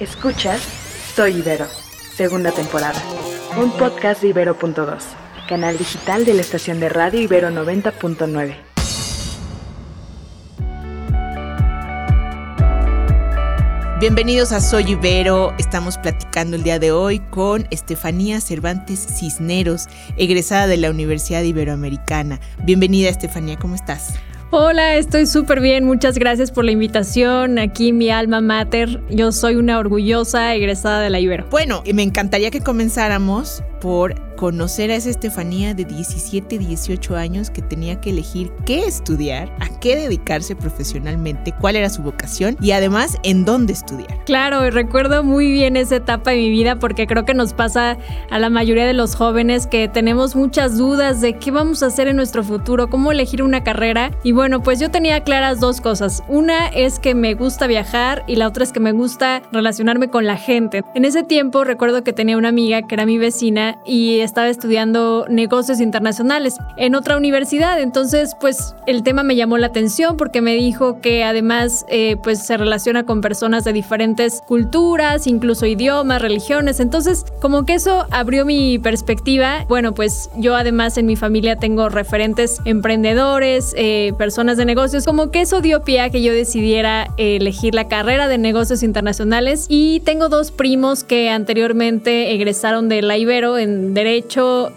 Escuchas Soy Ibero, segunda temporada. Un podcast de Ibero.2, canal digital de la estación de radio Ibero 90.9. Bienvenidos a Soy Ibero. Estamos platicando el día de hoy con Estefanía Cervantes Cisneros, egresada de la Universidad Iberoamericana. Bienvenida, Estefanía, ¿cómo estás? Hola, estoy súper bien. Muchas gracias por la invitación. Aquí mi alma mater. Yo soy una orgullosa egresada de la Ibero. Bueno, me encantaría que comenzáramos por conocer a esa Estefanía de 17, 18 años que tenía que elegir qué estudiar, a qué dedicarse profesionalmente, cuál era su vocación y además en dónde estudiar. Claro, recuerdo muy bien esa etapa de mi vida porque creo que nos pasa a la mayoría de los jóvenes que tenemos muchas dudas de qué vamos a hacer en nuestro futuro, cómo elegir una carrera. Y bueno, pues yo tenía claras dos cosas. Una es que me gusta viajar y la otra es que me gusta relacionarme con la gente. En ese tiempo recuerdo que tenía una amiga que era mi vecina y estaba estudiando negocios internacionales en otra universidad. Entonces, pues el tema me llamó la atención porque me dijo que además eh, pues se relaciona con personas de diferentes culturas, incluso idiomas, religiones. Entonces, como que eso abrió mi perspectiva. Bueno, pues yo además en mi familia tengo referentes emprendedores, eh, personas de negocios. Como que eso dio pie a que yo decidiera elegir la carrera de negocios internacionales. Y tengo dos primos que anteriormente egresaron de la Ibero en Derecho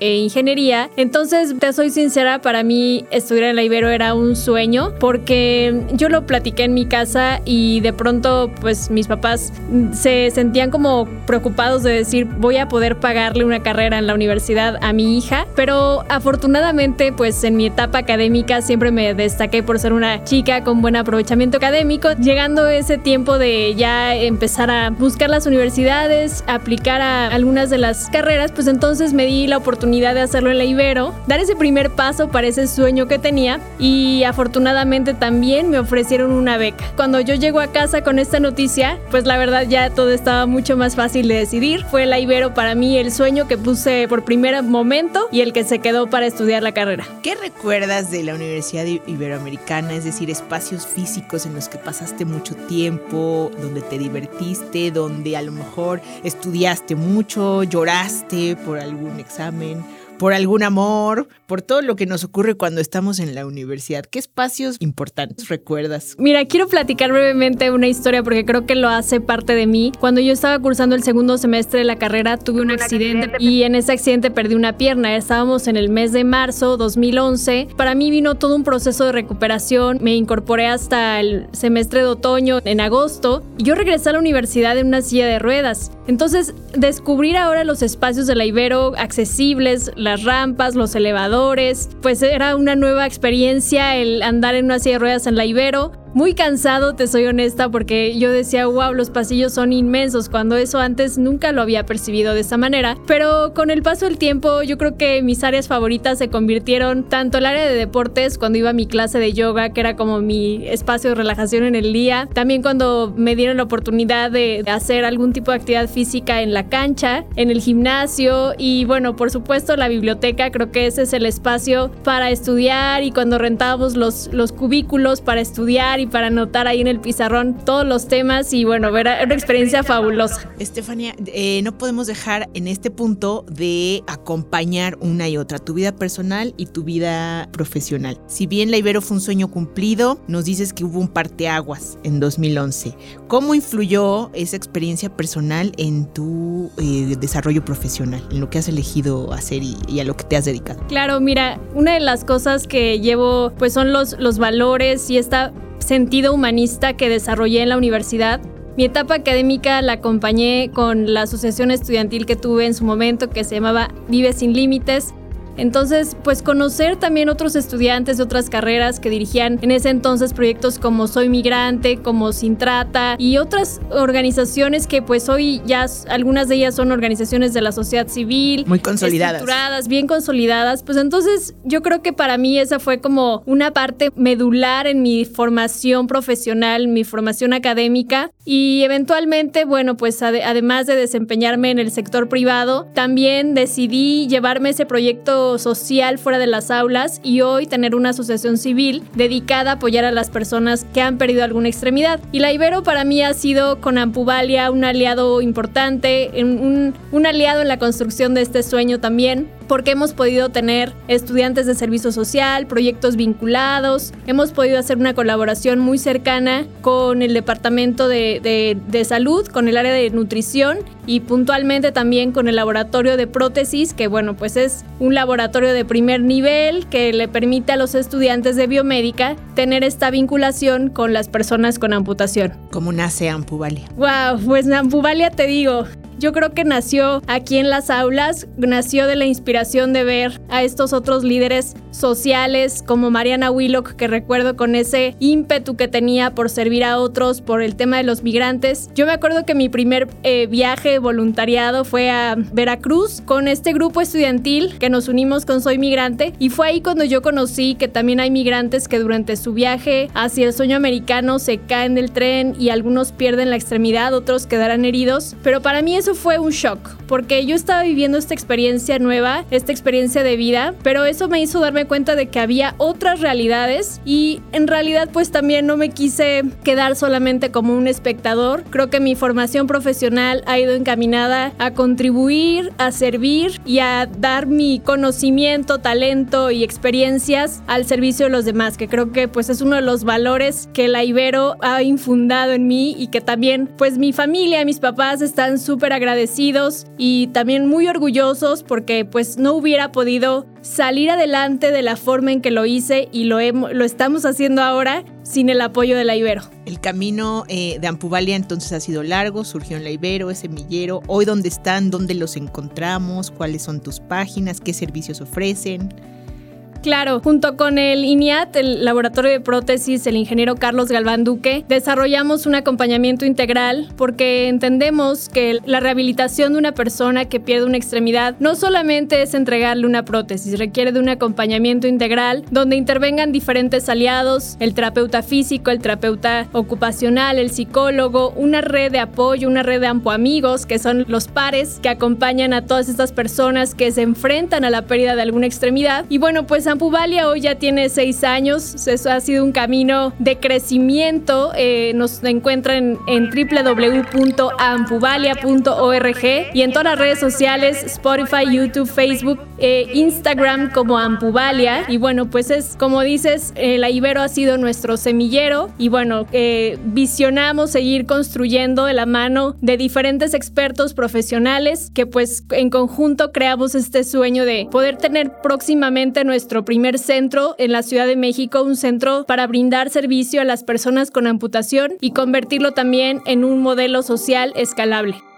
e Ingeniería. Entonces, te soy sincera, para mí estudiar en la Ibero era un sueño porque yo lo platiqué en mi casa y de pronto, pues mis papás se sentían como preocupados de decir, voy a poder pagarle una carrera en la universidad a mi hija. Pero afortunadamente, pues en mi etapa académica siempre me destaqué por ser una chica con buen aprovechamiento académico. Llegando ese tiempo de ya empezar a buscar las universidades, aplicar a algunas de las carreras, pues entonces me di la oportunidad de hacerlo en la Ibero, dar ese primer paso para ese sueño que tenía y afortunadamente también me ofrecieron una beca. Cuando yo llego a casa con esta noticia, pues la verdad ya todo estaba mucho más fácil de decidir. Fue la Ibero para mí el sueño que puse por primer momento y el que se quedó para estudiar la carrera. ¿Qué recuerdas de la Universidad Iberoamericana? Es decir, espacios físicos en los que pasaste mucho tiempo, donde te divertiste, donde a lo mejor estudiaste mucho, lloraste por algún examen por algún amor, por todo lo que nos ocurre cuando estamos en la universidad. ¿Qué espacios importantes recuerdas? Mira, quiero platicar brevemente una historia porque creo que lo hace parte de mí. Cuando yo estaba cursando el segundo semestre de la carrera, tuve un, accidente, y en ese accidente perdí una pierna. Estábamos en el mes de marzo 2011. Para mí vino todo un proceso de recuperación. Me incorporé hasta el semestre de otoño en agosto y yo regresé a la universidad en una silla de ruedas. Entonces, descubrir ahora los espacios de la Ibero accesibles, la las rampas, los elevadores, pues era una nueva experiencia el andar en una silla de ruedas en la Ibero. Muy cansado, te soy honesta, porque yo decía, wow, los pasillos son inmensos, cuando eso antes nunca lo había percibido de esa manera. Pero con el paso del tiempo, yo creo que mis áreas favoritas se convirtieron tanto el área de deportes, cuando iba a mi clase de yoga, que era como mi espacio de relajación en el día, también cuando me dieron la oportunidad de hacer algún tipo de actividad física en la cancha, en el gimnasio y bueno, por supuesto la biblioteca, creo que ese es el espacio para estudiar y cuando rentábamos los, los cubículos para estudiar y para anotar ahí en el pizarrón todos los temas y bueno, era una experiencia fabulosa. Estefanía, eh, no podemos dejar en este punto de acompañar una y otra, tu vida personal y tu vida profesional. Si bien la Ibero fue un sueño cumplido, nos dices que hubo un parteaguas en 2011. ¿Cómo influyó esa experiencia personal en tu eh, desarrollo profesional, en lo que has elegido hacer y, y, a lo que te has dedicado? Claro, mira, una de las cosas que llevo pues son los, los valores y esta sentido humanista que desarrollé en la universidad. Mi etapa académica la acompañé con la asociación estudiantil que tuve en su momento que se llamaba Vive sin Límites entonces, pues conocer también otros estudiantes de otras carreras que dirigían en ese entonces proyectos como Soy Migrante, como Sin Trata y otras organizaciones que pues hoy ya algunas de ellas son organizaciones de la sociedad civil. Muy consolidadas. Estructuradas, bien consolidadas. Pues entonces yo creo que para mí esa fue como una parte medular en mi formación profesional, mi formación académica. Y eventualmente, bueno, pues además de desempeñarme en el sector privado, también decidí llevarme ese proyecto social fuera de las aulas y hoy tener una asociación civil dedicada a apoyar a las personas que han perdido alguna extremidad. Y la Ibero para mí ha sido con Ampuvalia un aliado importante, un, un aliado en la construcción de este sueño también porque hemos podido tener estudiantes de servicio social, proyectos vinculados, hemos podido hacer una colaboración muy cercana con el Departamento de, de, Salud, con el área de nutrición y puntualmente también con el laboratorio de prótesis, que bueno, pues es un laboratorio de primer nivel que le permite a los estudiantes de biomédica tener esta vinculación con las personas con amputación. ¿Cómo nace Ampuvalia? Wow, pues Ampuvalia te digo, yo creo que nació aquí en las aulas, nació de la inspiración de ver a estos otros líderes sociales como Mariana Willock, que recuerdo con ese ímpetu que tenía por servir a otros, por el tema de los migrantes. Yo me acuerdo que mi primer eh, viaje voluntariado fue a Veracruz con este grupo estudiantil que nos unimos con Soy Migrante y fue ahí cuando yo conocí que también hay migrantes que durante su viaje hacia el sueño americano se caen del tren y algunos pierden la extremidad, otros quedarán heridos, pero para mí eso fue un shock, porque yo estaba viviendo esta experiencia nueva, esta experiencia de vida, pero eso me hizo darme cuenta de que había otras realidades y en realidad pues también no me quise quedar solamente como un espectador. Creo que mi formación profesional ha ido a contribuir, a servir y a dar mi conocimiento, talento y experiencias al servicio de los demás, que creo que pues es uno de los valores que la Ibero ha infundado en mí y que también pues mi familia, mis papás están súper agradecidos y también muy orgullosos porque pues no hubiera podido salir adelante de la forma en que lo hice y lo estamos haciendo ahora sin el apoyo de la Ibero. El camino eh, de Ampuvalia entonces ha sido largo, surgió en la Ibero, es semillero. Hoy dónde están, dónde los encontramos, cuáles son tus páginas, qué servicios ofrecen. Claro, junto con el INIAT, el Laboratorio de Prótesis, el ingeniero Carlos Galván Duque, desarrollamos un acompañamiento integral porque entendemos que la rehabilitación de una persona que pierde una extremidad no solamente es entregarle una prótesis, requiere de un acompañamiento integral donde intervengan diferentes aliados, el terapeuta físico, el terapeuta ocupacional, el psicólogo, una red de apoyo, una red de amigos que son los pares que acompañan a todas estas personas que se enfrentan a la pérdida de alguna extremidad. Y bueno, pues Ampuvalia hoy ya tiene seis años, eso ha sido un camino de crecimiento. Eh, nos encuentran en www.ampuvalia.org y en todas las redes sociales, Spotify, YouTube, Facebook, eh, Instagram como Ampuvalia. Y bueno, pues es como dices, eh, la Ibero ha sido nuestro semillero y bueno, visionamos seguir construyendo de la mano de diferentes expertos profesionales que pues en conjunto creamos este sueño de poder tener próximamente nuestro primer centro en la Ciudad de México, un centro para brindar servicio a las personas con amputación y convertirlo también en un modelo social escalable.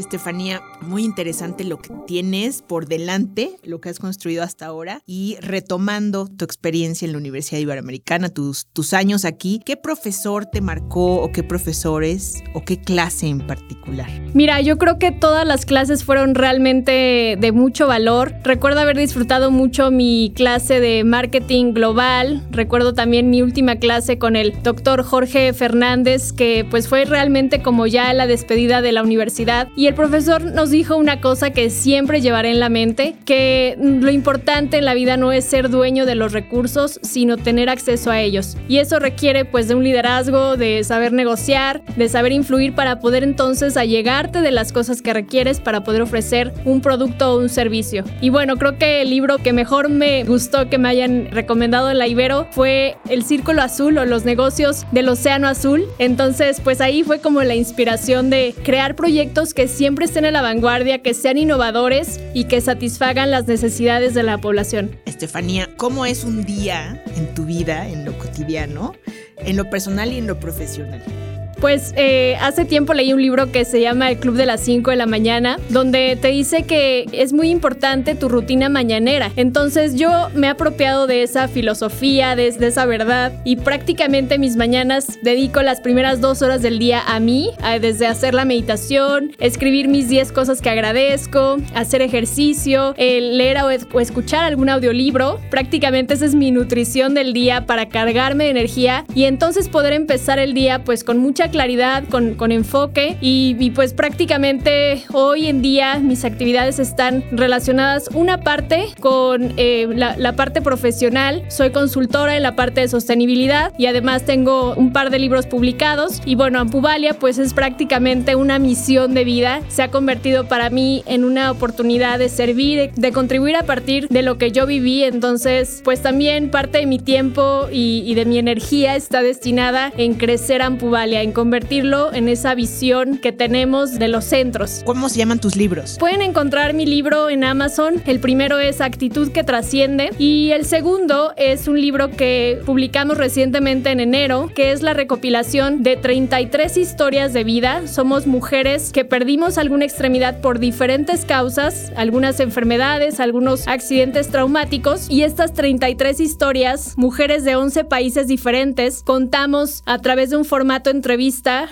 Estefanía, muy interesante lo que tienes por delante, lo que has construido hasta ahora y retomando tu experiencia en la Universidad Iberoamericana, tus, tus años aquí, ¿qué profesor te marcó o qué profesores o qué clase en particular? Mira, yo creo que todas las clases fueron realmente de mucho valor. Recuerdo haber disfrutado mucho mi clase de marketing global, recuerdo también mi última clase con el doctor Jorge Fernández, que pues fue realmente como ya la despedida de la universidad y el profesor nos dijo una cosa que siempre llevaré en la mente, que lo importante en la vida no es ser dueño de los recursos, sino tener acceso a ellos. Y eso requiere pues de un liderazgo, de saber negociar, de saber influir para poder entonces allegarte de las cosas que requieres para poder ofrecer un producto o un servicio. Y bueno, creo que el libro que mejor me gustó que me hayan recomendado en la Ibero fue El Círculo Azul o los negocios del Océano Azul. Entonces pues ahí fue como la inspiración de crear proyectos que siempre estén a la vanguardia, que sean innovadores y que satisfagan las necesidades de la población. Estefanía, ¿cómo es un día en tu vida, en lo cotidiano, en lo personal y en lo profesional? Pues eh, hace tiempo leí un libro que se llama El Club de las 5 de la mañana, donde te dice que es muy importante tu rutina mañanera. Entonces yo me he apropiado de esa filosofía, de, esa verdad, y prácticamente mis mañanas dedico las primeras dos horas del día a mí, desde hacer la meditación, escribir mis 10 cosas que agradezco, hacer ejercicio, leer o, o escuchar algún audiolibro. Prácticamente esa es mi nutrición del día para cargarme de energía y entonces poder empezar el día pues con mucha claridad, con, con enfoque y, y pues prácticamente hoy en día mis actividades están relacionadas una parte con eh, la, la, parte profesional. Soy consultora en la parte de sostenibilidad y además tengo un par de libros publicados. Y bueno, Ampuvalia pues es prácticamente una misión de vida. Se ha convertido para mí en una oportunidad de servir, de contribuir a partir de lo que yo viví. Entonces pues también parte de mi tiempo y, y de mi energía está destinada en crecer Ampuvalia, en convertirlo en esa visión que tenemos de los centros. ¿Cómo se llaman tus libros? Pueden encontrar mi libro en Amazon. El primero es Actitud que trasciende y el segundo es un libro que publicamos recientemente en enero, que es la recopilación de 33 historias de vida. Somos mujeres que perdimos alguna extremidad por diferentes causas, algunas enfermedades, algunos accidentes traumáticos y estas 33 historias, mujeres de 11 países diferentes, contamos a través de un formato entrevista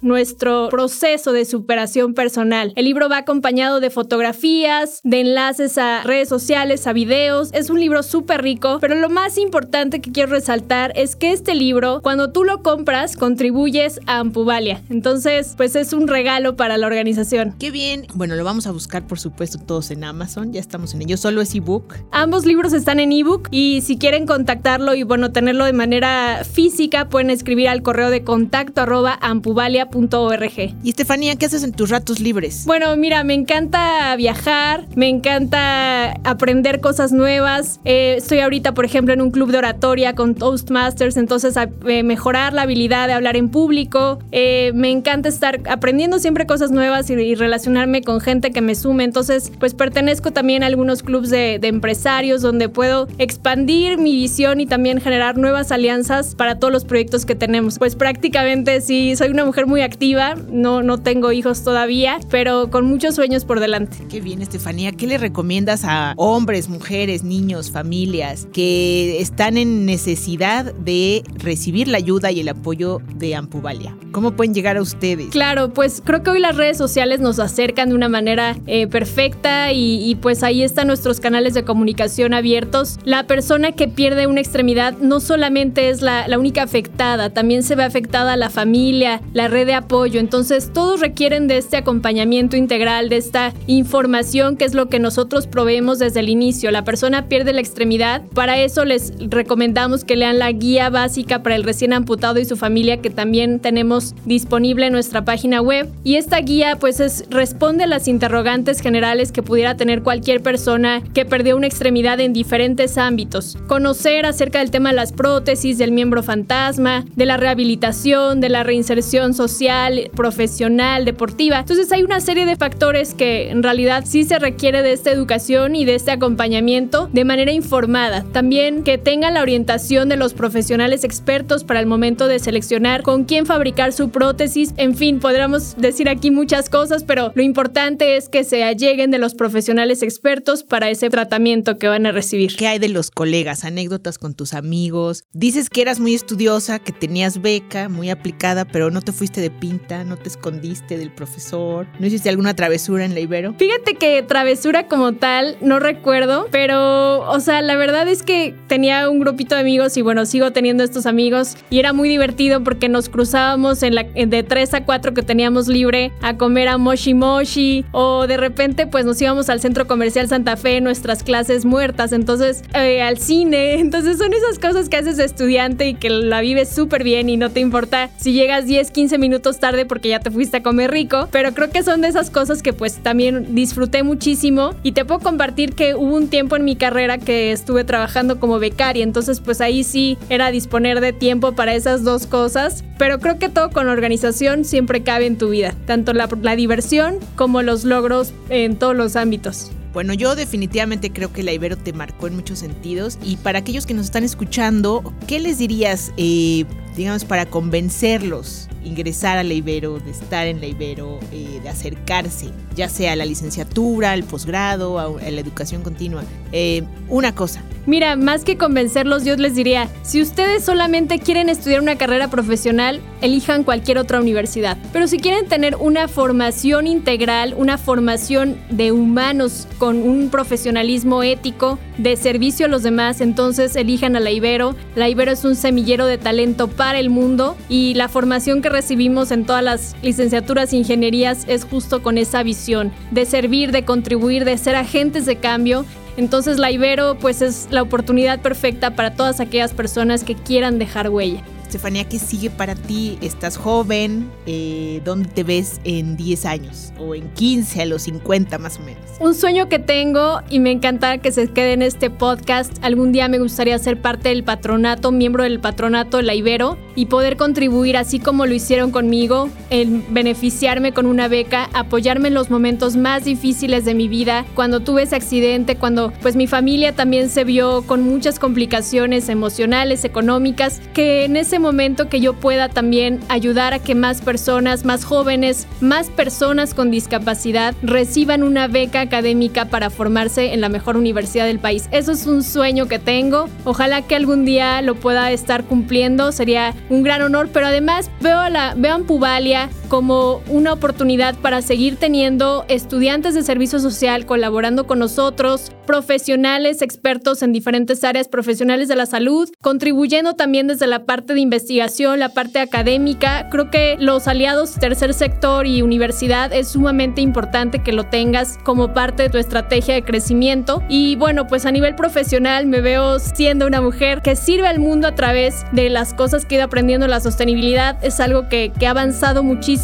nuestro proceso de superación personal. El libro va acompañado de fotografías, de enlaces a redes sociales, a videos. Es un libro súper rico, pero lo más importante que quiero resaltar es que este libro, cuando tú lo compras, contribuyes a Ampuvalia. Entonces, pues es un regalo para la organización. Qué bien. Bueno, lo vamos a buscar, por supuesto, todos en Amazon. Ya estamos en ello. Solo es ebook. Ambos libros están en ebook y si quieren contactarlo y bueno, tenerlo de manera física, pueden escribir al correo de contacto arroba ampuvalia.org. Y Estefanía, ¿qué haces en tus ratos libres? Bueno, mira, me encanta viajar, me encanta aprender cosas nuevas. Eh, estoy ahorita, por ejemplo, en un club de oratoria con Toastmasters, entonces a, eh, mejorar la habilidad de hablar en público. Eh, me encanta estar aprendiendo siempre cosas nuevas y, y, relacionarme con gente que me sume. Entonces, pues pertenezco también a algunos clubes de, de empresarios donde puedo expandir mi visión y también generar nuevas alianzas para todos los proyectos que tenemos. Pues prácticamente sí, soy una mujer muy activa, no, no tengo hijos todavía, pero con muchos sueños por delante. Qué bien, Estefanía. ¿Qué le recomiendas a hombres, mujeres, niños, familias que están en necesidad de recibir la ayuda y el apoyo de Ampuvalia? ¿Cómo pueden llegar a ustedes? Claro, pues creo que hoy las redes sociales nos acercan de una manera eh, perfecta y, y pues ahí están nuestros canales de comunicación abiertos. La persona que pierde una extremidad no solamente es la, la única afectada, también se ve afectada la familia, la red de apoyo. Entonces todos requieren de este acompañamiento integral, de esta información que es lo que nosotros proveemos desde el inicio. La persona pierde la extremidad. Para eso les recomendamos que lean la guía básica para el recién amputado y su familia que también tenemos disponible en nuestra página web. Y esta guía pues es, responde a las interrogantes generales que pudiera tener cualquier persona que perdió una extremidad en diferentes ámbitos. Conocer acerca del tema de las prótesis, del miembro fantasma, de la rehabilitación, de la reinserción social, profesional, deportiva. Entonces hay una serie de factores que en realidad sí se requiere de esta educación y de este acompañamiento de manera informada. También que tengan la orientación de los profesionales expertos para el momento de seleccionar con quién fabricar su prótesis. En fin, podríamos decir aquí muchas cosas, pero lo importante es que se alleguen de los profesionales expertos para ese tratamiento que van a recibir. ¿Qué hay de los colegas? Anécdotas con tus amigos. Dices que eras muy estudiosa, que tenías beca, muy aplicada, pero no te fuiste de pinta, no te escondiste del profesor. ¿No hiciste alguna travesura en la Ibero? Fíjate que travesura como tal no recuerdo, pero, o sea, la verdad es que tenía un grupito de amigos y bueno, sigo teniendo estos amigos y era muy divertido porque nos cruzábamos de 3 a 4 que teníamos libre a comer a Moshi Moshi o de repente pues nos íbamos al centro comercial Santa Fe, nuestras clases muertas, entonces eh, al cine, entonces son esas cosas que haces estudiante y que la vives súper bien y no te importa si llegas 10, 15 minutos tarde porque ya te fuiste a comer rico, pero creo que son de esas cosas que pues también disfruté muchísimo y te puedo compartir que hubo un tiempo en mi carrera que estuve trabajando como becaria, entonces pues ahí sí era disponer de tiempo para esas dos cosas, pero creo que todo con organización siempre cabe en tu vida, tanto la, diversión como los logros en todos los ámbitos. Bueno, yo definitivamente creo que la Ibero te marcó en muchos sentidos y para aquellos que nos están escuchando, ¿qué les dirías, eh, digamos, para convencerlos? Ingresar a la Ibero, de estar en la Ibero, eh, de acercarse, ya sea a la licenciatura, al posgrado, a, la educación continua. Eh, una cosa. Mira, más que convencerlos, yo les diría, si ustedes solamente quieren estudiar una carrera profesional, elijan cualquier otra universidad. Pero si quieren tener una formación integral, una formación de humanos con un profesionalismo ético, de servicio a los demás, entonces elijan a la Ibero. La Ibero es un semillero de talento para el mundo y la formación que recibimos en todas las licenciaturas e ingenierías es justo con esa visión de servir, de contribuir, de ser agentes de cambio. Entonces la Ibero pues es la oportunidad perfecta para todas aquellas personas que quieran dejar huella. Estefanía, ¿qué sigue para ti? Estás joven, eh, ¿dónde te ves en 10 años? ¿O en 15, a los 50 más o menos? Un sueño que tengo y me encanta que se quede en este podcast. Algún día me gustaría ser parte del patronato, miembro del patronato La Ibero y poder contribuir así como lo hicieron conmigo, en beneficiarme con una beca, apoyarme en los momentos más difíciles de mi vida, cuando tuve ese accidente, cuando pues mi familia también se vio con muchas complicaciones emocionales, económicas, que en ese momento que yo pueda también ayudar a que más personas, más jóvenes, más personas con discapacidad reciban una beca académica para formarse en la mejor universidad del país. Eso es un sueño que tengo. Ojalá que algún día lo pueda estar cumpliendo. Sería un gran honor, pero además veo la veo a Pubalia como una oportunidad para seguir teniendo estudiantes de servicio social colaborando con nosotros, profesionales expertos en diferentes áreas profesionales de la salud, contribuyendo también desde la parte de investigación, la parte académica. Creo que los aliados tercer sector y universidad es sumamente importante que lo tengas como parte de tu estrategia de crecimiento. Y bueno, pues a nivel profesional me veo siendo una mujer que sirve al mundo a través de las cosas que he ido aprendiendo. La sostenibilidad es algo que, que ha avanzado muchísimo,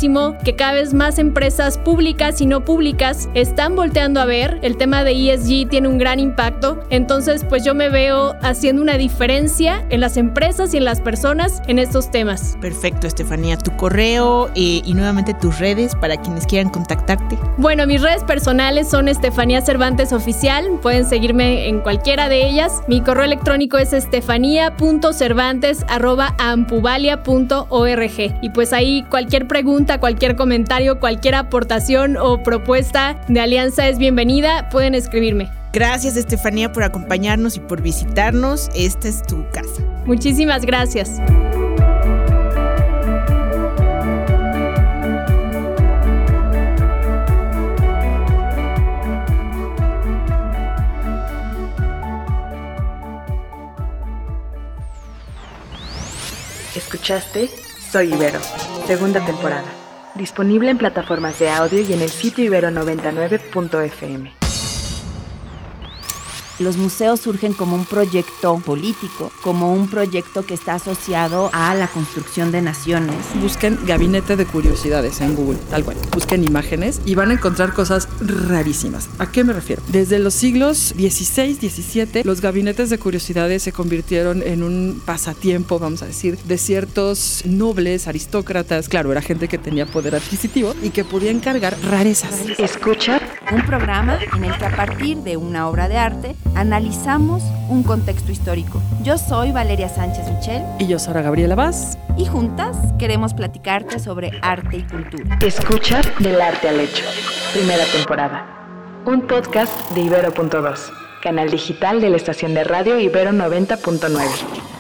que cada vez más empresas públicas y no públicas están volteando a ver. El tema de ESG tiene un gran impacto. Entonces, pues yo me veo haciendo una diferencia en las empresas y en las personas en estos temas. Perfecto, Estefanía. Tu correo eh, y nuevamente tus redes para quienes quieran contactarte. Bueno, mis redes personales son Estefanía Cervantes Oficial. Pueden seguirme en cualquiera de ellas. Mi correo electrónico es estefanía.cervantes.ampubalia.org. Y pues ahí cualquier pregunta, cualquier comentario, cualquier aportación o propuesta de alianza es bienvenida. Pueden escribirme. Gracias Estefanía por acompañarnos y por visitarnos. Esta es tu casa. Muchísimas gracias. Escuchaste Soy Ibero, segunda temporada. Disponible en plataformas de audio y en el sitio ibero99.fm. Los museos surgen como un proyecto político, como un proyecto que está asociado a la construcción de naciones. Busquen gabinete de curiosidades en Google, tal cual. Busquen imágenes y van a encontrar cosas rarísimas. ¿A qué me refiero? Desde los siglos XVI, XVII, los gabinetes de curiosidades se convirtieron en un pasatiempo, vamos a decir, de ciertos nobles, aristócratas. Claro, era gente que tenía poder adquisitivo y que podía encargar rarezas. Escucha Un programa en el que a partir de una obra de arte analizamos un contexto histórico. Yo soy Valeria Sánchez Michel Y yo, Sara Gabriela Vaz, y juntas queremos platicarte sobre arte y cultura. Escucha del arte al hecho. Primera temporada. Un podcast de Ibero.2, canal digital de la estación de radio Ibero 90.9.